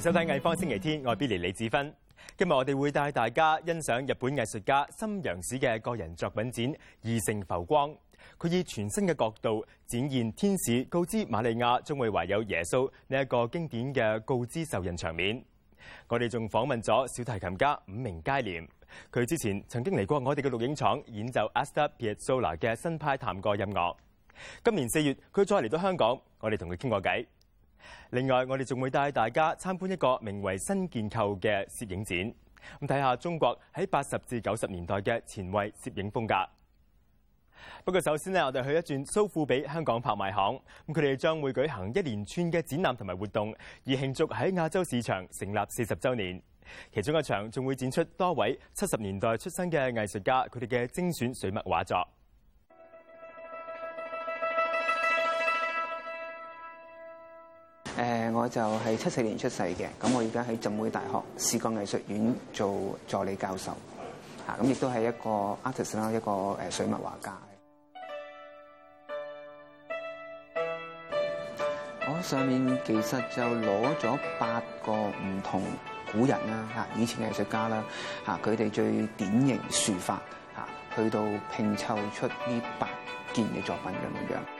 收睇艺方星期天，我系 Billy 李子芬。今日我哋会带大家欣赏日本艺术家森洋史嘅个人作品展《异性浮光》。佢以全新嘅角度展现天使告知玛利亚将会怀有耶稣呢一个经典嘅告知受孕场面。我哋仲访问咗小提琴家五名佳廉，佢之前曾经嚟过我哋嘅录影厂演奏 a s t a r Piazzolla 嘅新派探奏音乐。今年四月，佢再嚟到香港，我哋同佢倾过偈。另外，我哋仲会带大家参观一个名为新建构嘅摄影展，咁睇下中国喺八十至九十年代嘅前卫摄影风格。不过，首先咧，我哋去一转苏富比香港拍卖行，咁佢哋将会举行一连串嘅展览同埋活动，而庆祝喺亚洲市场成立四十周年。其中一场仲会展出多位七十年代出生嘅艺术家佢哋嘅精选水墨画作。誒，我就係七四年出世嘅，咁我而家喺浸會大學視覺藝術院做助理教授，嚇咁亦都係一個 artist 啦，一個誒水墨畫家。我上面其實就攞咗八個唔同古人啦，嚇以前嘅藝術家啦，嚇佢哋最典型樹法，嚇去到拼湊出呢八件嘅作品咁樣樣。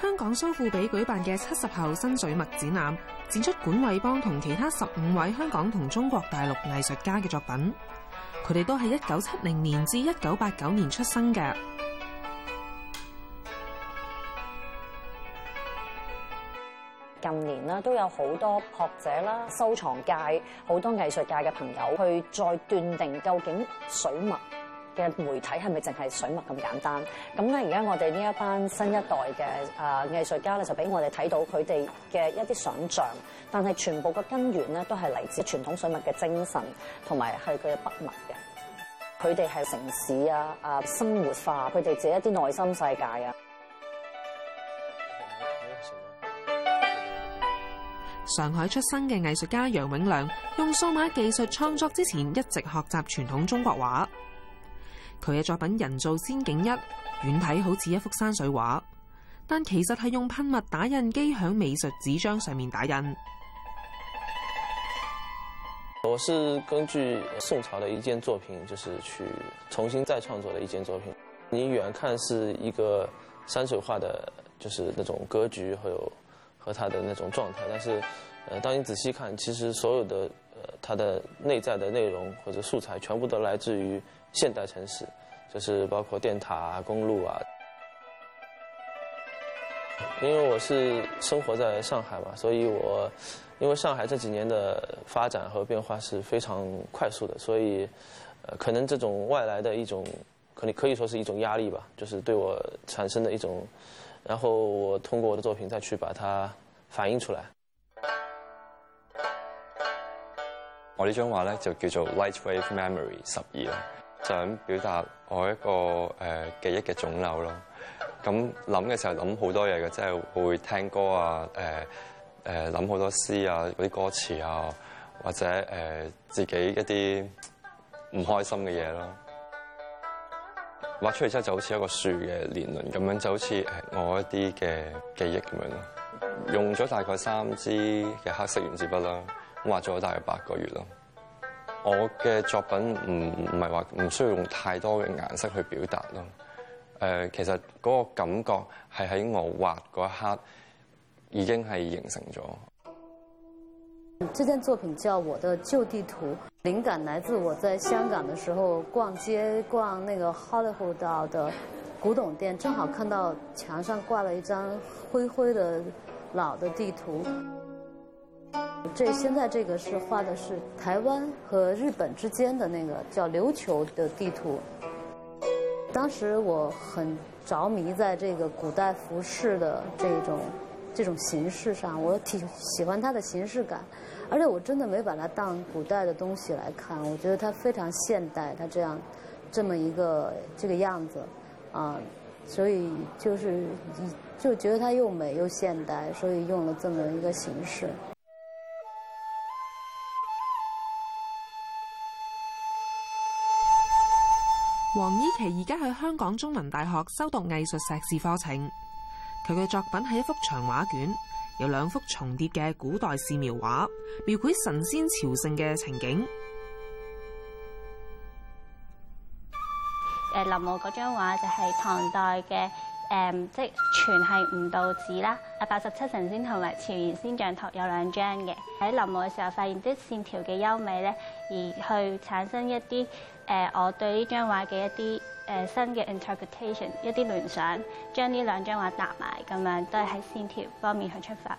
香港苏富比举办嘅七十后新水墨展览，展出管伟邦同其他十五位香港同中国大陆艺术家嘅作品。佢哋都系一九七零年至一九八九年出生嘅。近年啦，都有好多学者啦、收藏界、好多艺术界嘅朋友去再断定究竟水墨。嘅媒體係咪淨係水墨咁簡單？咁咧，而家我哋呢一班新一代嘅啊藝術家咧，就俾我哋睇到佢哋嘅一啲想像，但係全部嘅根源咧都係嚟自傳統水墨嘅精神，同埋係佢嘅筆墨嘅。佢哋係城市啊啊生活化，佢哋自己一啲內心世界啊。上海出生嘅藝術家楊永亮用數碼技術創作之前，一直學習傳統中國畫。佢嘅作品《人造仙境一》，远睇好似一幅山水畫，但其實係用噴墨打印機喺美術紙張上面打印。我是根據宋朝的一件作品，就是去重新再創作的一件作品。你遠看是一個山水畫的，就是那種格局和有和它的那種狀態，但是，呃，當你仔細看，其實所有的，呃，它的內在的內容或者素材，全部都來自於。现代城市就是包括电塔啊、公路啊。因为我是生活在上海嘛，所以我因为上海这几年的发展和变化是非常快速的，所以可能这种外来的一种，可能可以说是一种压力吧，就是对我产生的一种，然后我通过我的作品再去把它反映出来。我呢张画呢就叫做 Lightwave Memory 十二。想表達我一個誒記憶嘅腫瘤咯。咁諗嘅時候諗好多嘢嘅，即係會聽歌啊，誒誒諗好多詩啊，嗰啲歌詞啊，或者誒自己一啲唔開心嘅嘢咯。畫出嚟之後就好似一個樹嘅年輪咁樣，就好似我一啲嘅記憶咁樣咯。用咗大概三支嘅黑色原子筆啦，畫咗大概八個月咯。我嘅作品唔唔係話唔需要用太多嘅顏色去表達咯。誒，其實嗰個感覺係喺我畫嗰一刻已經係形成咗。这件作品叫《我的舊地圖》，靈感來自我在香港的時候逛街逛那個 h o l l w o o d 道的古董店，正好看到牆上掛了一張灰灰的老的地圖。这现在这个是画的是台湾和日本之间的那个叫琉球的地图。当时我很着迷在这个古代服饰的这种这种形式上，我挺喜欢它的形式感，而且我真的没把它当古代的东西来看，我觉得它非常现代，它这样这么一个这个样子啊，所以就是就觉得它又美又现代，所以用了这么一个形式。黄依琪而家喺香港中文大学修读艺术硕士课程，佢嘅作品系一幅长画卷，有两幅重叠嘅古代寺描画，描绘神仙朝圣嘅情景。诶，林浩嗰张画就系唐代嘅。誒，即係全係吳道子啦，啊八十七神仙同埋朝元仙像圖有兩張嘅。喺臨摹嘅時候發現啲線條嘅優美咧，而去產生一啲誒，我對呢張畫嘅一啲誒新嘅 interpretation，一啲聯想，將呢兩張畫搭埋咁樣，都係喺線條方面去出發。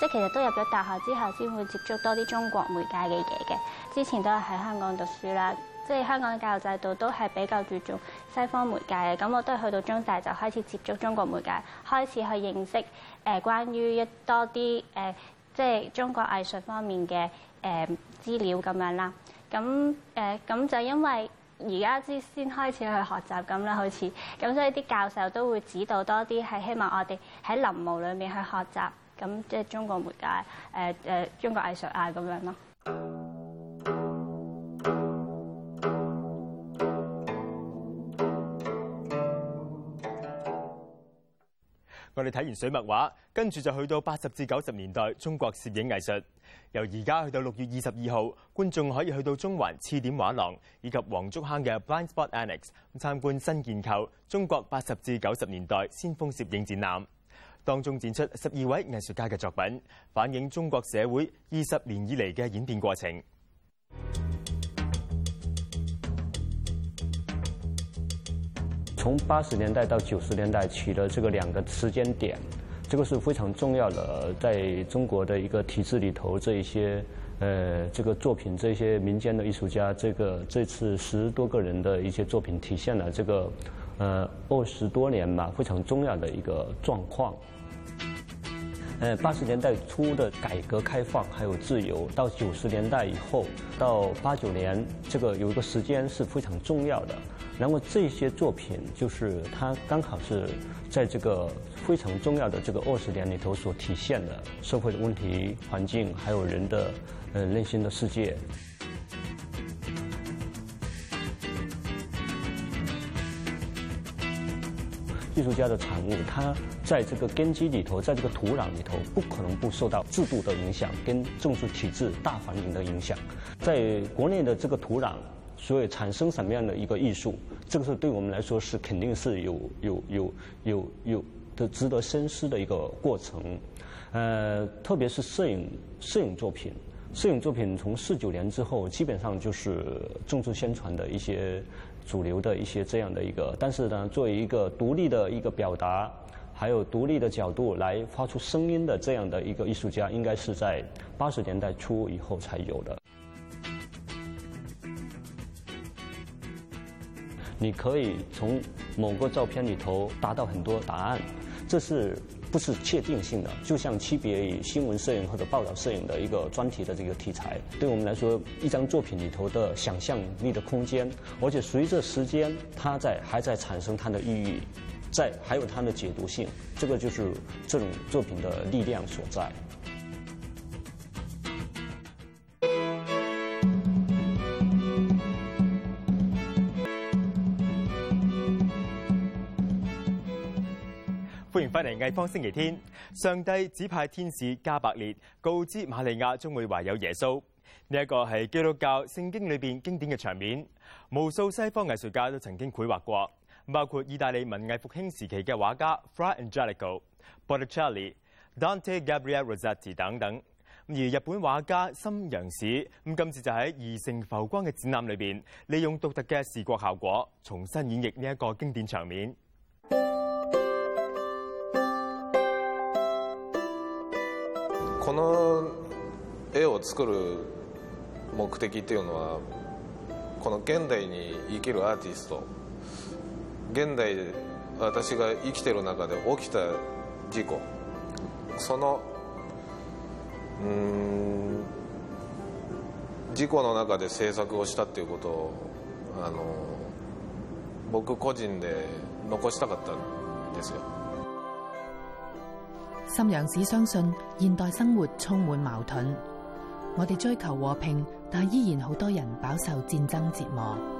即其實都入咗大學之後先會接觸多啲中國媒介嘅嘢嘅，之前都係喺香港讀書啦。即係香港嘅教育制度都係比較注重西方媒介嘅，咁我都係去到中大就開始接觸中國媒介，開始去認識誒關於一多啲誒即係中國藝術方面嘅誒資料咁樣啦。咁誒咁就因為而家先先開始去學習咁啦，好似咁，所以啲教授都會指導多啲，係希望我哋喺林摹裏面去學習咁即係中國媒介誒誒中國藝術啊咁樣咯。我哋睇完水墨画，跟住就去到八十至九十年代中国摄影艺术。由而家去到六月二十二号，观众可以去到中环刺点画廊以及黄竹坑嘅 Blindspot Annex 参观新建构中国八十至九十年代先锋摄影展览，当中展出十二位艺术家嘅作品，反映中国社会二十年以嚟嘅演变过程。从八十年代到九十年代起的这个两个时间点，这个是非常重要的，在中国的一个体制里头，这一些，呃，这个作品，这些民间的艺术家，这个这次十多个人的一些作品，体现了这个，呃，二十多年吧非常重要的一个状况。呃，八十年代初的改革开放还有自由，到九十年代以后，到八九年这个有一个时间是非常重要的。然后这些作品就是它刚好是在这个非常重要的这个二十年里头所体现的社会的问题、环境还有人的呃内心的世界。艺术家的产物，它。在这个根基里头，在这个土壤里头，不可能不受到制度的影响跟政治体制大环境的影响。在国内的这个土壤，所以产生什么样的一个艺术，这个是对我们来说是肯定是有有有有有的值得深思的一个过程。呃，特别是摄影摄影作品，摄影作品从四九年之后，基本上就是政治宣传的一些主流的一些这样的一个，但是呢，作为一个独立的一个表达。还有独立的角度来发出声音的这样的一个艺术家，应该是在八十年代初以后才有的。你可以从某个照片里头达到很多答案，这是不是确定性的？就像区别于新闻摄影或者报道摄影的一个专题的这个题材，对我们来说，一张作品里头的想象力的空间，而且随着时间，它在还在产生它的意义。在还有它的解读性，这个就是这种作品的力量所在。欢迎翻嚟艺方星期天。上帝指派天使加百列告知玛利亚将会怀有耶稣，呢一个系基督教圣经里边经典嘅场面，无数西方艺术家都曾经绘画过。包括意大利文艺复兴时期嘅画家 Fra Angelico、Botticelli、Dante、Gabriele Rossetti 等等，而日本画家森洋史咁今次就喺《异性浮光》嘅展覽裏边，利用獨特嘅視覺效果，重新演繹呢一個經典場面。この絵を作る目的いうのは、この現代にるアーティスト。現代私が生きてる中で起きた事故そのうん事故の中で制作をしたっていうことをあの僕個人で残したかったんですよ。沈陽市相信現代生活充滿矛盾，我哋追求和平，但依然好多人飽受戰爭折磨。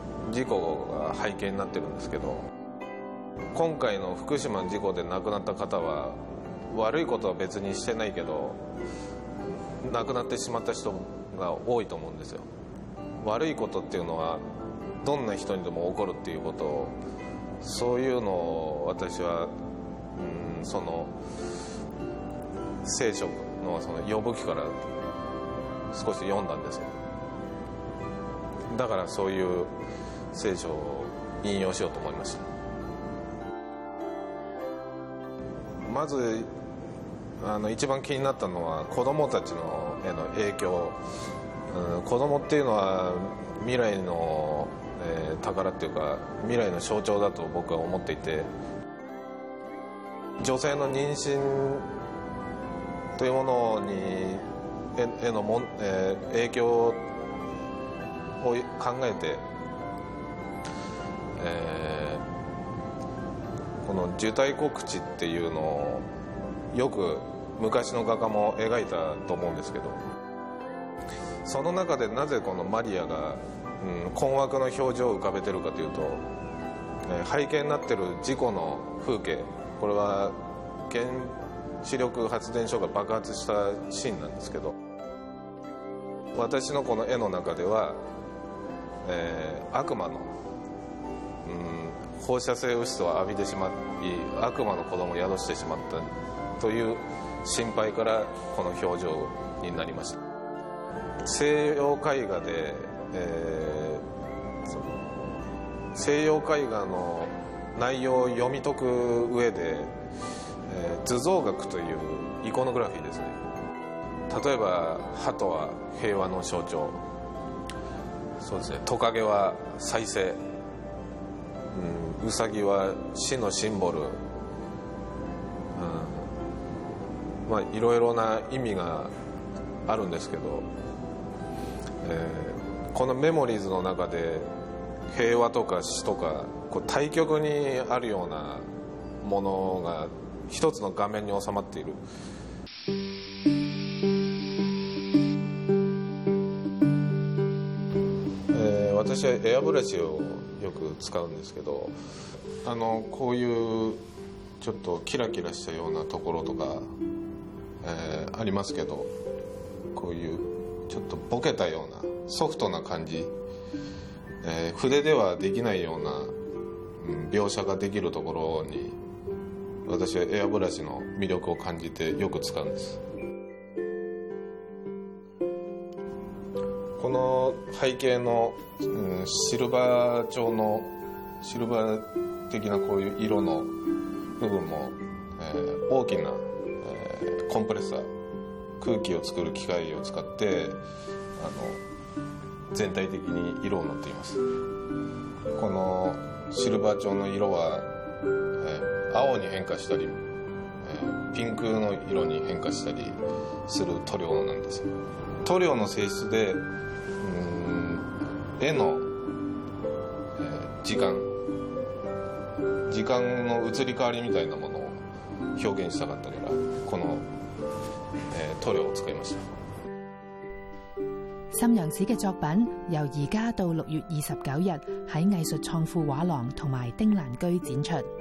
事故が背景になってるんですけど今回の福島の事故で亡くなった方は悪いことは別にしてないけど亡くなってしまった人が多いと思うんですよ悪いことっていうのはどんな人にでも起こるっていうことをそういうのを私は、うん、その聖書のその呼ぶ記から少し読んだんですよだからそういう聖書を引用しようと思いましたまずあの一番気になったのは子どもたちのへの影響、うん、子どもっていうのは未来の、えー、宝っていうか未来の象徴だと僕は思っていて女性の妊娠というものにへのもん、えー、影響を考えてえー、この受胎告知っていうのをよく昔の画家も描いたと思うんですけどその中でなぜこのマリアが、うん、困惑の表情を浮かべてるかというと、えー、背景になってる事故の風景これは原子力発電所が爆発したシーンなんですけど私のこの絵の中では、えー、悪魔のうん、放射性物質を浴びてしまい悪魔の子供を宿してしまったという心配からこの表情になりました西洋絵画で、えー、西洋絵画の内容を読み解く上で、えー、図像学というイコノグラフィーですね例えば鳩は平和の象徴そうですねトカゲは再生うん、ウサギは死のシンボル、うんまあ、いろいろな意味があるんですけど、えー、このメモリーズの中で平和とか死とかこう対極にあるようなものが一つの画面に収まっている。え私はエアブラシをよく使うんですけどあのこういうちょっとキラキラしたようなところとか、えー、ありますけどこういうちょっとボケたようなソフトな感じ、えー、筆ではできないような、うん、描写ができるところに私はエアブラシの魅力を感じてよく使うんです。の背景の、うん、シルバー調のシルバー的なこういう色の部分も、えー、大きな、えー、コンプレッサー空気を作る機械を使ってあの全体的に色を塗っていますこのシルバー調の色は、えー、青に変化したり、えピンクの色に変化したりする塗料なんです塗料の性質でうん絵の、えー、時間時間の移り変わりみたいなものを表現したかったからこの、えー、塗料を使いました岑陽子嘅作品由而家到六月二十九日喺藝術創富畫廊同埋丁蘭居展出。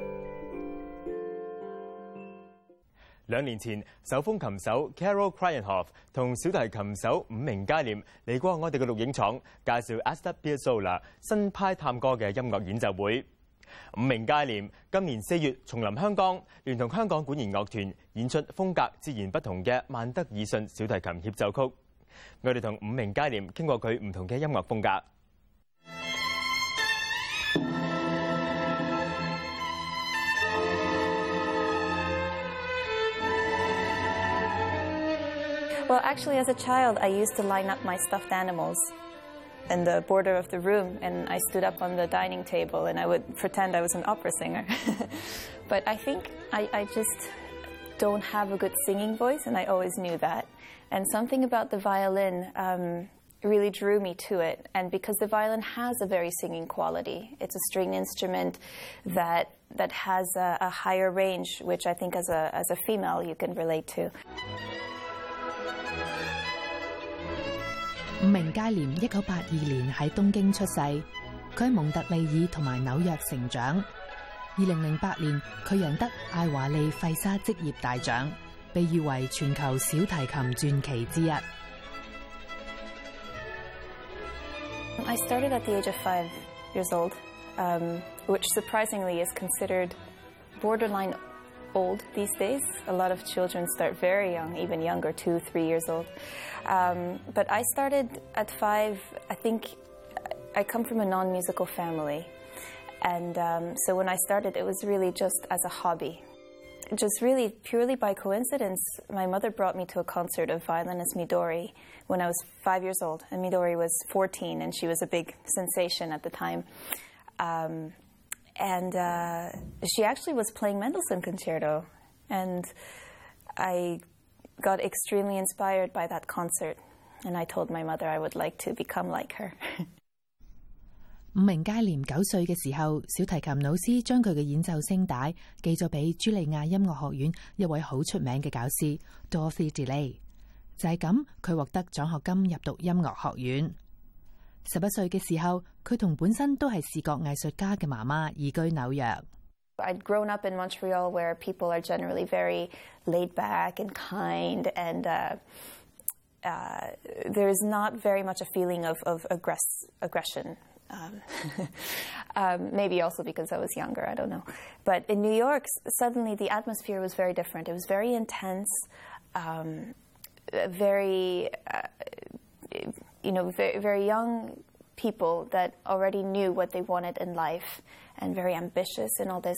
兩年前，手風琴手 Carol k r y n y a n o f 同小提琴手伍明佳廉嚟過我哋嘅錄影廠，介紹 a s t a b i e r z o l a 新派探歌嘅音樂演奏會。伍明佳廉今年四月重臨香港，聯同香港管弦樂團演出風格自然不同嘅曼德爾信小提琴協奏曲。我哋同伍明佳廉傾過佢唔同嘅音樂風格。Well, actually, as a child, I used to line up my stuffed animals in the border of the room, and I stood up on the dining table and I would pretend I was an opera singer. but I think I, I just don't have a good singing voice, and I always knew that. And something about the violin um, really drew me to it. And because the violin has a very singing quality, it's a string instrument that that has a, a higher range, which I think as a as a female you can relate to. 五名佳廉一九八二年喺东京出世，佢喺蒙特利尔同埋纽约成长。二零零八年，佢赢得艾华利费沙职业大奖，被誉为全球小提琴传奇之一。old these days. A lot of children start very young, even younger, two, three years old. Um, but I started at five. I think I come from a non musical family. And um, so when I started, it was really just as a hobby. Just really purely by coincidence, my mother brought me to a concert of violinist Midori when I was five years old. And Midori was 14, and she was a big sensation at the time. Um, and uh, she actually was playing Mendelssohn Concerto, and I got extremely inspired by that concert, and I told my mother I would like to become like her. 五名佳廉九岁嘅时候，小提琴老师将佢嘅演奏声带寄咗俾茱莉亚音乐学院一位好出名嘅教师 Dorothy DeLay，就係咁，佢獲得獎學金入讀音樂學院。十一岁嘅时候，佢同本身都系视觉艺术家嘅妈妈移居纽约。would grown up in Montreal where people are generally very laid back and kind and uh, uh, there's not very much a feeling of, of aggress aggression. Um, um, maybe also because I was younger, I don't know. But in New York, suddenly the atmosphere was very different. It was very intense, um, very. Uh, you know, very, very young people that already knew what they wanted in life and very ambitious and all this.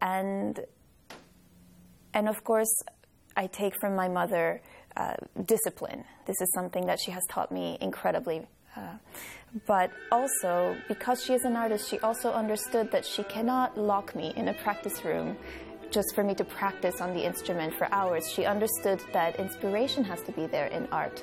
And, and of course, I take from my mother uh, discipline. This is something that she has taught me incredibly. Uh, but also, because she is an artist, she also understood that she cannot lock me in a practice room just for me to practice on the instrument for hours. She understood that inspiration has to be there in art.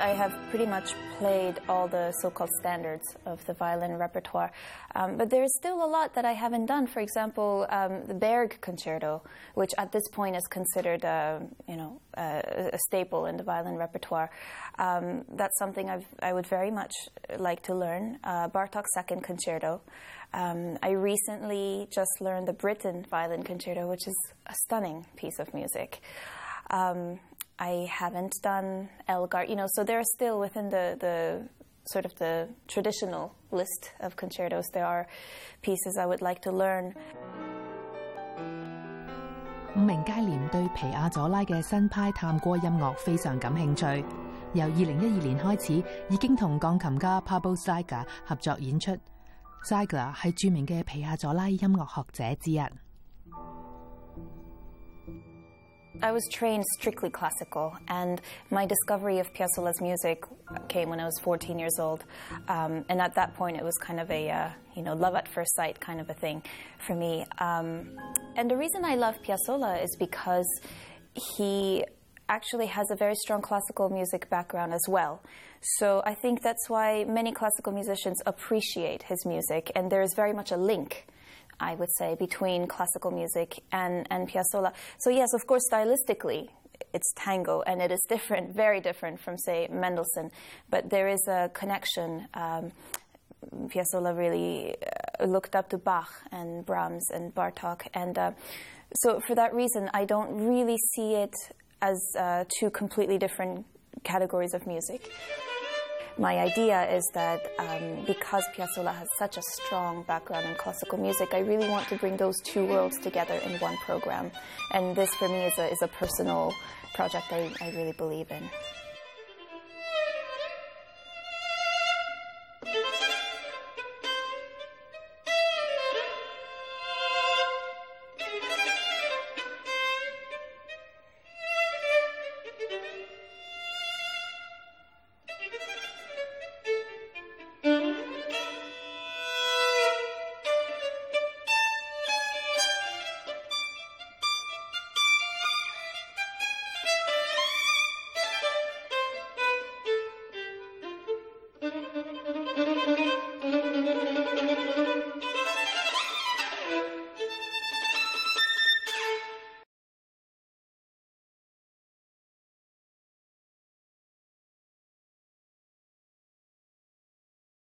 I have pretty much played all the so-called standards of the violin repertoire, um, but there is still a lot that I haven't done. For example, um, the Berg Concerto, which at this point is considered, a uh, you know, uh, a staple in the violin repertoire. Um, that's something I've, i would very much like to learn. Uh, Bartok's Second Concerto. Um, I recently just learned the Britten Violin Concerto, which is a stunning piece of music. Um, I haven't done Elgar. You know, so they are still within the the sort of the traditional list of concertos. There are pieces I would like to learn. 伍明佳連對皮亞佐拉嘅新派探戈音樂非常感興趣，由二零一二年開始已經同鋼琴家 Pablo Zaga 合作演出。Zaga 係著名嘅皮亞佐拉音樂學者之一。I was trained strictly classical, and my discovery of Piazzolla's music came when I was 14 years old. Um, and at that point, it was kind of a uh, you know love at first sight kind of a thing for me. Um, and the reason I love Piazzolla is because he actually has a very strong classical music background as well. So I think that's why many classical musicians appreciate his music, and there is very much a link I would say, between classical music and, and Piazzolla. So, yes, of course, stylistically, it's tango and it is different, very different from, say, Mendelssohn, but there is a connection. Um, Piazzolla really uh, looked up to Bach and Brahms and Bartok. And uh, so, for that reason, I don't really see it as uh, two completely different categories of music. My idea is that um, because Piazzolla has such a strong background in classical music, I really want to bring those two worlds together in one program. And this for me is a, is a personal project I, I really believe in.